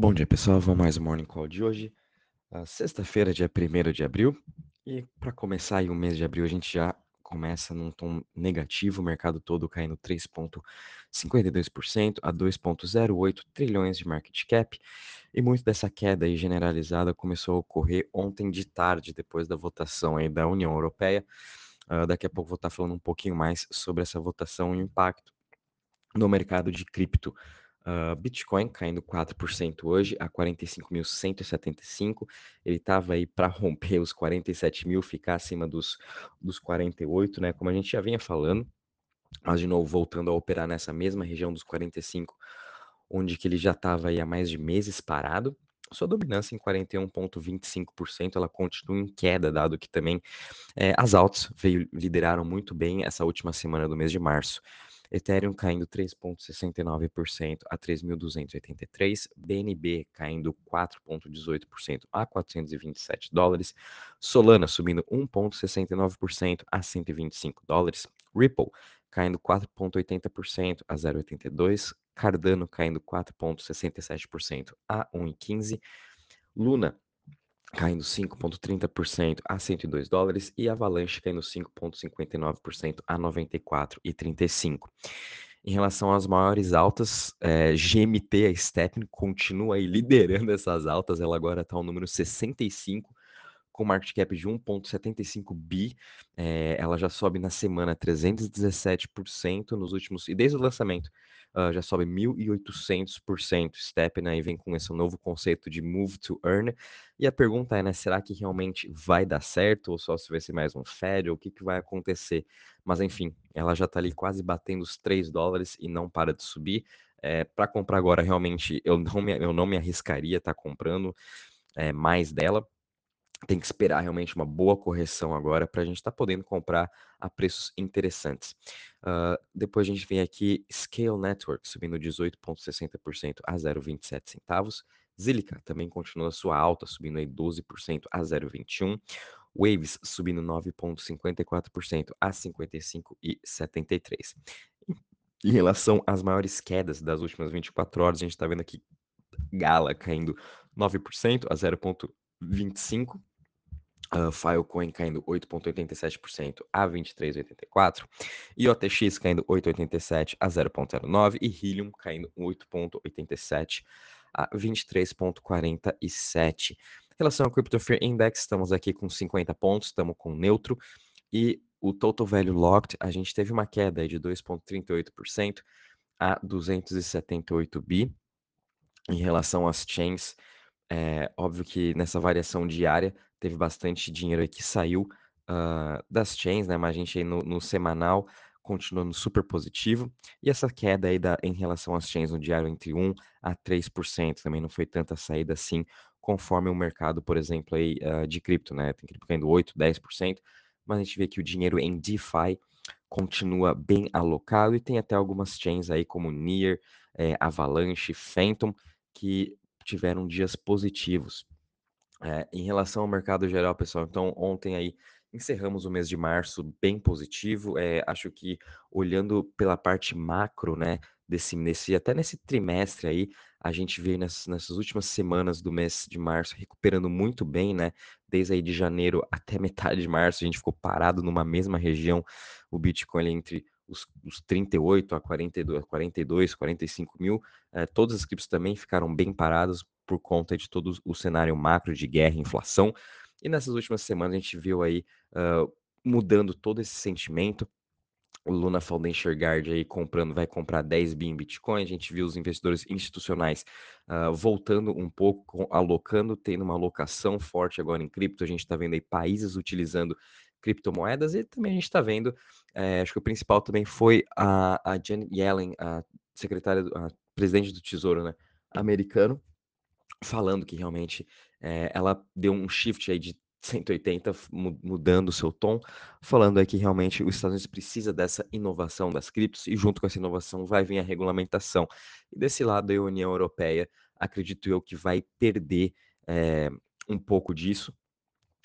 Bom dia, pessoal. Vamos mais um Morning Call de hoje. Ah, Sexta-feira, dia 1 de abril. E para começar aí o mês de abril, a gente já começa num tom negativo, o mercado todo caindo 3,52% a 2,08 trilhões de market cap. E muito dessa queda aí generalizada começou a ocorrer ontem de tarde, depois da votação aí da União Europeia. Ah, daqui a pouco vou estar falando um pouquinho mais sobre essa votação e o impacto no mercado de cripto. Uh, Bitcoin caindo 4% hoje a 45.175. Ele estava aí para romper os 47 mil, ficar acima dos, dos 48, né? Como a gente já vinha falando. Mas, de novo, voltando a operar nessa mesma região dos 45, onde que ele já estava aí há mais de meses parado. Sua dominância em 41,25%, ela continua em queda, dado que também é, as altas veio, lideraram muito bem essa última semana do mês de março. Ethereum caindo 3,69% a 3.283, BNB caindo 4,18% a 427 dólares, Solana subindo 1,69% a 125 dólares, Ripple caindo 4,80% a 0,82, Cardano caindo 4,67% a 1,15, Luna caindo 5,30% a 102 dólares e Avalanche caindo 5,59% a 94,35. Em relação às maiores altas, é, GMT, a Steppen, continua liderando essas altas, ela agora está ao número 65, com market cap de 1,75 bi, é, ela já sobe na semana 317% nos últimos, e desde o lançamento, uh, já sobe 1.800%. Step né, vem com esse novo conceito de Move to Earn. E a pergunta é, né, será que realmente vai dar certo ou só se vai ser mais um Fed ou o que, que vai acontecer? Mas enfim, ela já está ali quase batendo os 3 dólares e não para de subir. É, para comprar agora, realmente, eu não me, eu não me arriscaria estar tá comprando é, mais dela, tem que esperar realmente uma boa correção agora para a gente estar tá podendo comprar a preços interessantes. Uh, depois a gente vem aqui Scale Network subindo 18,60% a 0,27 centavos. Zilica também continua sua alta, subindo aí 12% a 0,21. Waves subindo 9,54% a 55,73. Em relação às maiores quedas das últimas 24 horas, a gente está vendo aqui Gala caindo 9% a 0,25 Uh, Filecoin caindo 8,87% a 23,84%, e OTX caindo 8,87% a 0,09% e Helium caindo 8,87% a 23,47%. Em relação ao Crypto Fear Index, estamos aqui com 50 pontos, estamos com neutro, e o Total Value Locked, a gente teve uma queda de 2,38% a 278 bi. Em relação às chains, é óbvio que nessa variação diária teve bastante dinheiro aí que saiu das chains, né? Mas a gente aí no, no, semanal continuando super positivo. E essa queda aí da, em relação às chains no diário entre 1 a 3% também não foi tanta saída assim, conforme o mercado, por exemplo, aí, uh, de cripto, né? Tem cripto caindo 8, 10%, mas a gente vê que o dinheiro em DeFi continua bem alocado e tem até algumas chains aí como Near, é, Avalanche, Phantom, que tiveram dias positivos. É, em relação ao mercado geral, pessoal, então ontem aí encerramos o mês de março bem positivo. É, acho que olhando pela parte macro, né, desse nesse até nesse trimestre aí, a gente veio nessas, nessas últimas semanas do mês de março recuperando muito bem, né? Desde aí de janeiro até metade de março, a gente ficou parado numa mesma região, o Bitcoin entre os, os 38 a 42, 42, 45 mil. É, todas as criptos também ficaram bem paradas por conta de todo o cenário macro de guerra e inflação. E nessas últimas semanas a gente viu aí uh, mudando todo esse sentimento. O Luna Guard aí comprando, vai comprar 10 bi em Bitcoin. A gente viu os investidores institucionais uh, voltando um pouco, alocando, tendo uma alocação forte agora em cripto. A gente está vendo aí países utilizando criptomoedas e também a gente está vendo, é, acho que o principal também foi a, a Janet Yellen, a secretária, a presidente do Tesouro né, americano, falando que realmente é, ela deu um shift aí de 180, mudando o seu tom, falando aí que realmente os Estados Unidos precisa dessa inovação das criptos e junto com essa inovação vai vir a regulamentação. E desse lado a União Europeia, acredito eu que vai perder é, um pouco disso,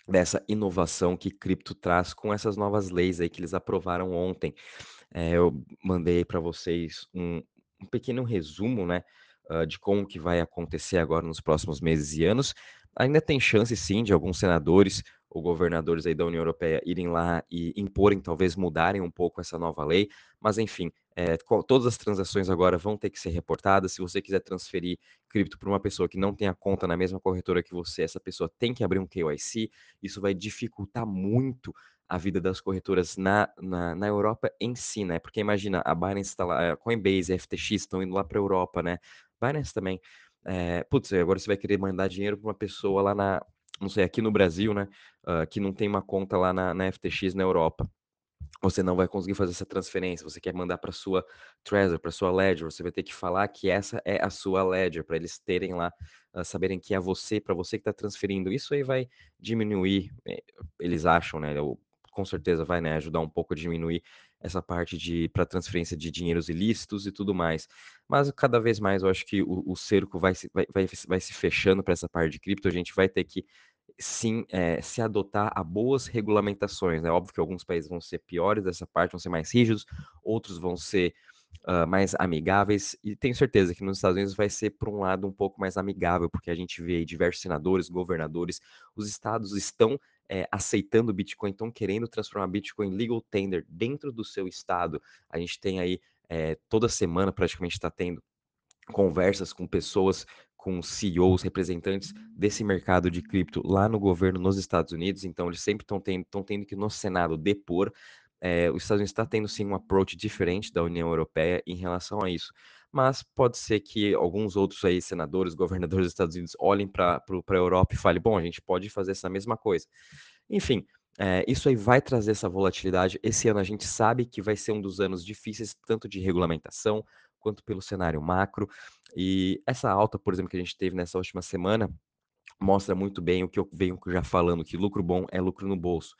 dessa inovação que cripto traz com essas novas leis aí que eles aprovaram ontem. É, eu mandei para vocês um, um pequeno resumo, né, hã, de como que vai acontecer agora nos próximos meses e anos. Ainda tem chance sim de alguns senadores ou governadores aí da União Europeia irem lá e imporem, talvez mudarem um pouco essa nova lei, mas enfim, qual todas as transações agora vão ter que ser reportadas. Se você quiser transferir cripto para uma pessoa que não tem a conta na mesma corretora que você, essa pessoa tem que abrir um KYC. Isso vai dificultar muito a vida das corretoras na na na Europa em si, né, porque imagina, a Binance está lá, a Coinbase, a FTX estão indo lá para Europa, né, Binance também. Eh, putz, agora você vai querer mandar dinheiro para uma pessoa lá na não sei, aqui no Brasil, né, hã, que não tem uma conta lá na na FTX na Europa. Você não vai conseguir fazer essa transferência, você quer mandar para sua Trezor, para sua Ledger, você vai ter que falar que essa é a sua Ledger, para eles terem lá, hã, saberem que é você, para você que está transferindo. Isso aí vai diminuir, eh, eles acham, né, ou com certeza vai, né, ajudar um pouco a diminuir essa parte de para transferência de dinheiros ilícitos e tudo mais. Mas cada vez mais eu acho que o o cerco vai se vai vai vai se fechando para essa parte de cripto, a gente vai ter que sim, eh, se adotar a boas regulamentações, né. Óbvio que alguns países vão ser piores dessa parte, vão ser mais rígidos, outros vão ser, hã, mais amigáveis, e tenho certeza que nos Estados Unidos vai ser por um lado um pouco mais amigável, porque a gente vê diversos senadores, governadores, os estados estão, eh, aceitando Bitcoin, estão querendo transformar Bitcoin em legal tender dentro do seu estado. A gente tem aí, eh, toda semana praticamente está tendo conversas com pessoas, com CEOs, representantes desse mercado de cripto lá no governo nos Estados Unidos, então eles sempre estão tendo estão tendo que no Senado depor. Eh, os Estados Unidos está tendo sim um approach diferente da União Europeia em relação a isso, mas pode ser que alguns outros aí senadores, governadores dos Estados Unidos olhem para pra Europa e falem: "Bom, a gente pode fazer essa mesma coisa". Enfim, eh, isso aí vai trazer essa volatilidade. Esse ano a gente sabe que vai ser um dos anos difíceis, tanto de regulamentação, quanto pelo cenário macro, e essa alta, por exemplo, que a gente teve nessa última semana, mostra muito bem o que eu venho já falando, que lucro bom é lucro no bolso.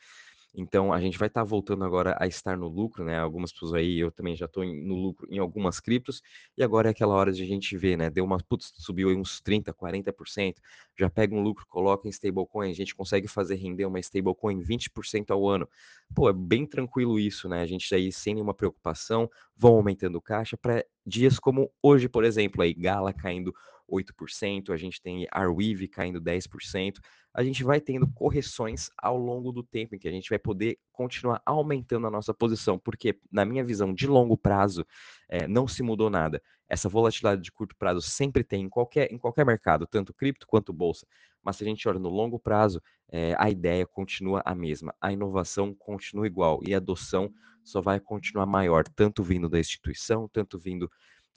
Então a gente vai estar voltando agora a estar no lucro, né, algumas pessoas aí, eu também já estou no lucro em algumas criptos, e agora é aquela hora de a gente ver, né, deu uma putz, subiu aí uns 30, 40%, já pega um lucro, coloca em stablecoin, a gente consegue fazer render uma stablecoin 20% ao ano. Pô, é bem tranquilo isso, né, a gente aí sem nenhuma preocupação, vão aumentando caixa para dias como hoje, por exemplo, aí Gala caindo 8%, a gente tem Arweave caindo 10%. A gente vai tendo correções ao longo do tempo, em que a gente vai poder continuar aumentando a nossa posição, porque na minha visão de longo prazo, eh, não se mudou nada. Essa volatilidade de curto prazo sempre tem em qualquer em qualquer mercado, tanto cripto quanto bolsa, mas se a gente olha no longo prazo, eh, a ideia continua a mesma, a inovação continua igual e a adoção só vai continuar maior, tanto vindo da instituição, tanto vindo,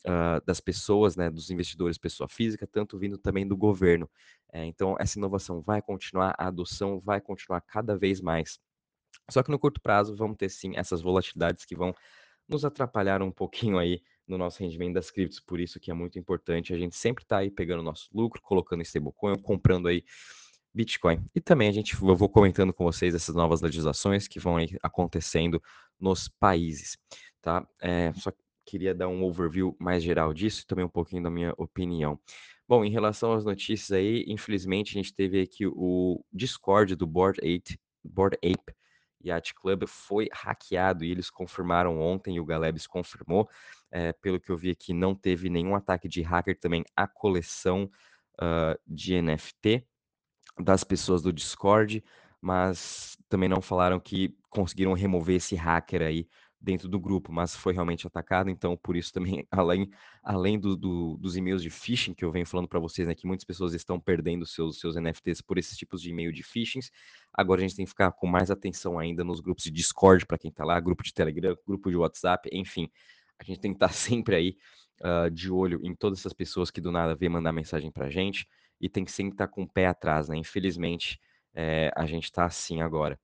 hã, das pessoas, né, dos investidores pessoa física, tanto vindo também do governo. Eh, então essa inovação vai continuar, a adoção vai continuar cada vez mais. Só que no curto prazo vamos ter sim essas volatilidades que vão nos atrapalhar um pouquinho aí no nosso rendimento das criptos, por isso que é muito importante a gente sempre estar aí pegando o nosso lucro, colocando em stablecoin comprando aí Bitcoin. E também a gente eu vou comentando com vocês essas novas legislações que vão acontecendo nos países, tá. Eh, só queria dar um overview mais geral disso e também um pouquinho da minha opinião. Bom, em relação às notícias aí, infelizmente a gente teve aqui o Discord do Bored Ape Bored Ape Yacht Club foi hackeado e eles confirmaram ontem, e o Galebs confirmou, eh, pelo que eu vi aqui, não teve nenhum ataque de hacker também à coleção, hã, de NFT das pessoas do Discord, mas também não falaram que conseguiram remover esse hacker aí dentro do grupo, mas foi realmente atacado, então por isso também, além além do do dos e-mails de phishing que eu venho falando para vocês, né, que muitas pessoas estão perdendo seus seus NFTs por esses tipos de e-mail de phishings, agora a gente tem que ficar com mais atenção ainda nos grupos de Discord para quem está lá, grupo de Telegram, grupo de WhatsApp, enfim, a gente tem que estar sempre aí, hã, de olho em todas essas pessoas que do nada vêm mandar mensagem pra gente, e tem que sempre estar com o pé atrás, né, infelizmente, eh, a gente está assim agora.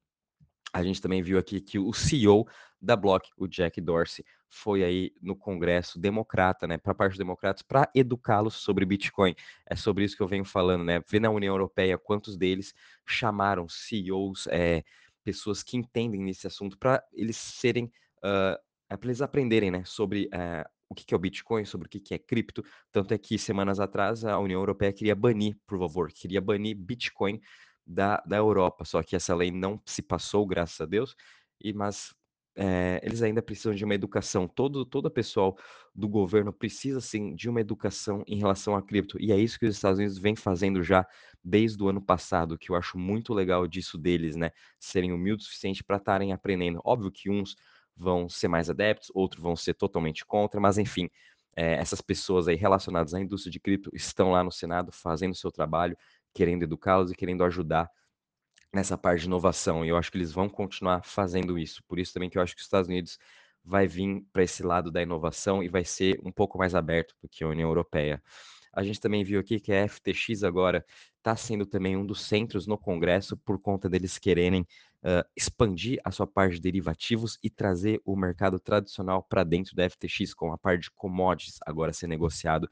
A gente também viu aqui que o CEO da Block, o Jack Dorsey, foi aí no congresso democrata, né, pra parte dos democratas, pra educá-los sobre Bitcoin. É sobre isso que eu venho falando, né, vê na União Europeia quantos deles chamaram CEOs, eh, pessoas que entendem nesse assunto pra eles serem, hã, é pra eles aprenderem, né, sobre, eh, o que é o Bitcoin, sobre o que é cripto, tanto é que semanas atrás a União Europeia queria banir, por favor, queria banir Bitcoin da da Europa, só que essa lei não se passou, graças a Deus, e mas eh, eles ainda precisam de uma educação. Todo toda pessoal do governo precisa, sim, de uma educação em relação a cripto, e é isso que os Estados Unidos vem fazendo já desde o ano passado, que eu acho muito legal disso deles, né, serem humildes o suficiente para estarem aprendendo. Óbvio que uns vão ser mais adeptos, outros vão ser totalmente contra, mas enfim, eh, essas pessoas aí relacionadas à indústria de cripto estão lá no Senado fazendo o seu trabalho, querendo educá-los e querendo ajudar nessa parte de inovação, e eu acho que eles vão continuar fazendo isso. Por isso também que eu acho que os Estados Unidos vai vir para esse lado da inovação e vai ser um pouco mais aberto do que a União Europeia. A gente também viu aqui que a FTX agora está sendo também um dos centros no Congresso por conta deles quererem uh, expandir a sua parte de derivativos e trazer o mercado tradicional para dentro da FTX, com a parte de commodities agora ser negociado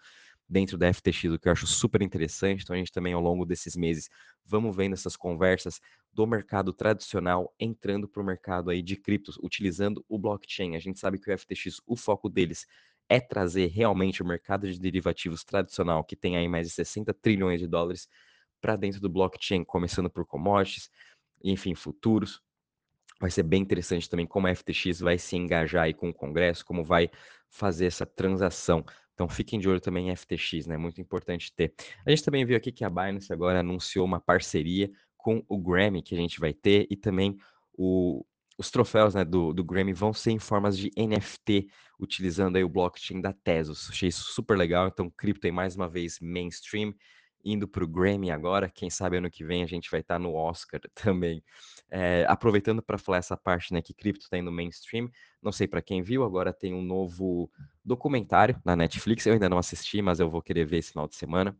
dentro da FTX, o que eu acho super interessante. Então, a gente também, ao longo desses meses, vamos vendo essas conversas do mercado tradicional entrando para o mercado aí de criptos, utilizando o blockchain. A gente sabe que o FTX, o foco deles é trazer realmente o mercado de derivativos tradicional, que tem aí mais de 60 trilhões de dólares, para dentro do blockchain, começando por commodities, enfim, futuros. Vai ser bem interessante também como a FTX vai se engajar aí com o Congresso, como vai fazer essa transação. Então fiquem de olho também em FTX, né? Muito importante ter. A gente também viu aqui que a Binance agora anunciou uma parceria com o Grammy que a gente vai ter e também o, os troféus né, do, do Grammy vão ser em formas de NFT, utilizando aí o blockchain da Tezos. Achei isso super legal. Então, cripto aí mais uma vez mainstream indo para o Grammy agora. Quem sabe ano que vem a gente vai estar tá no Oscar também. É, aproveitando para falar essa parte, né, que cripto está indo mainstream. Não sei para quem viu, agora tem um novo documentário na Netflix. Eu ainda não assisti, mas eu vou querer ver esse final de semana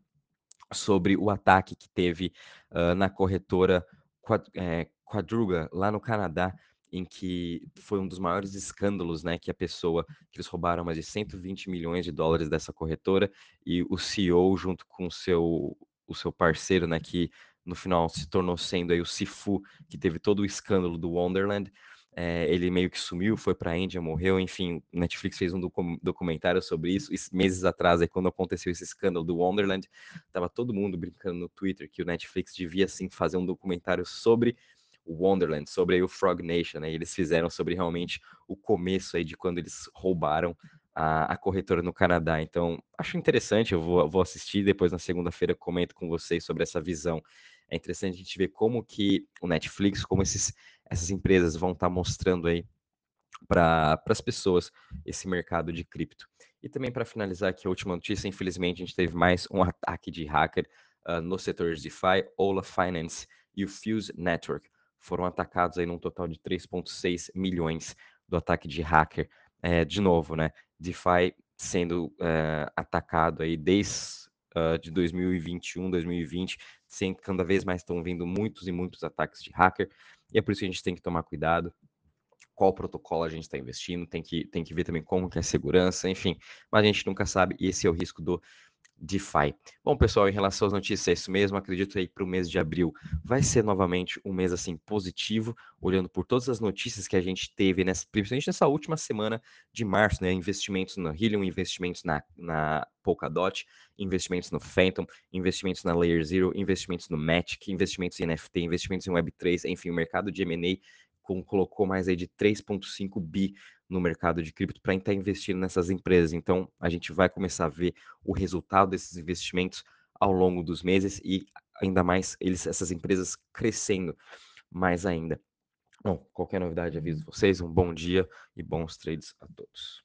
sobre o ataque que teve uh, na corretora Quad, é, Quadruga lá no Canadá em que foi um dos maiores escândalos, né, que a pessoa, que eles roubaram mais de 120 milhões de dólares dessa corretora e o CEO junto com o seu o seu parceiro, né, que no final se tornou sendo aí o Sifu, que teve todo o escândalo do Wonderland, é, ele meio que sumiu, foi para a Índia, morreu, enfim, Netflix fez um docu documentário sobre isso, meses atrás, aí, quando aconteceu esse escândalo do Wonderland, tava todo mundo brincando no Twitter que o Netflix devia, sim, fazer um documentário sobre o Wonderland, sobre o Frog Nation, né? Eles fizeram sobre realmente o começo aí de quando eles roubaram a, a corretora no Canadá. Então, acho interessante, eu vou, vou assistir, depois na segunda-feira comento com vocês sobre essa visão. É interessante a gente ver como que o Netflix, como esses, essas empresas vão estar tá mostrando aí para as pessoas esse mercado de cripto. E também para finalizar aqui a última notícia, infelizmente a gente teve mais um ataque de hacker uh, no setor de DeFi, Ola Finance e o Fuse Network foram atacados aí num total de 3,6 milhões do ataque de hacker. É, de novo, né? DeFi sendo é, atacado aí desde uh, de 2021, 2020, sem cada vez mais estão vindo muitos e muitos ataques de hacker. E é por isso que a gente tem que tomar cuidado. Qual protocolo a gente está investindo, tem que, tem que ver também como que é a segurança, enfim, mas a gente nunca sabe, e esse é o risco do DeFi. Bom, pessoal, em relação às notícias, é isso mesmo. Acredito aí para o mês de abril vai ser novamente um mês assim positivo, olhando por todas as notícias que a gente teve, nessa, principalmente nessa última semana de março, né? Investimentos na Helium, investimentos na, na Polkadot, investimentos no Phantom, investimentos na Layer Zero, investimentos no Matic, investimentos em NFT, investimentos em Web3, enfim, o mercado de M&A colocou mais aí de 3,5 bi no mercado de cripto para estar investindo nessas empresas. Então, a gente vai começar a ver o resultado desses investimentos ao longo dos meses e ainda mais eles, essas empresas crescendo mais ainda. Bom, qualquer novidade aviso vocês. Um bom dia e bons trades a todos.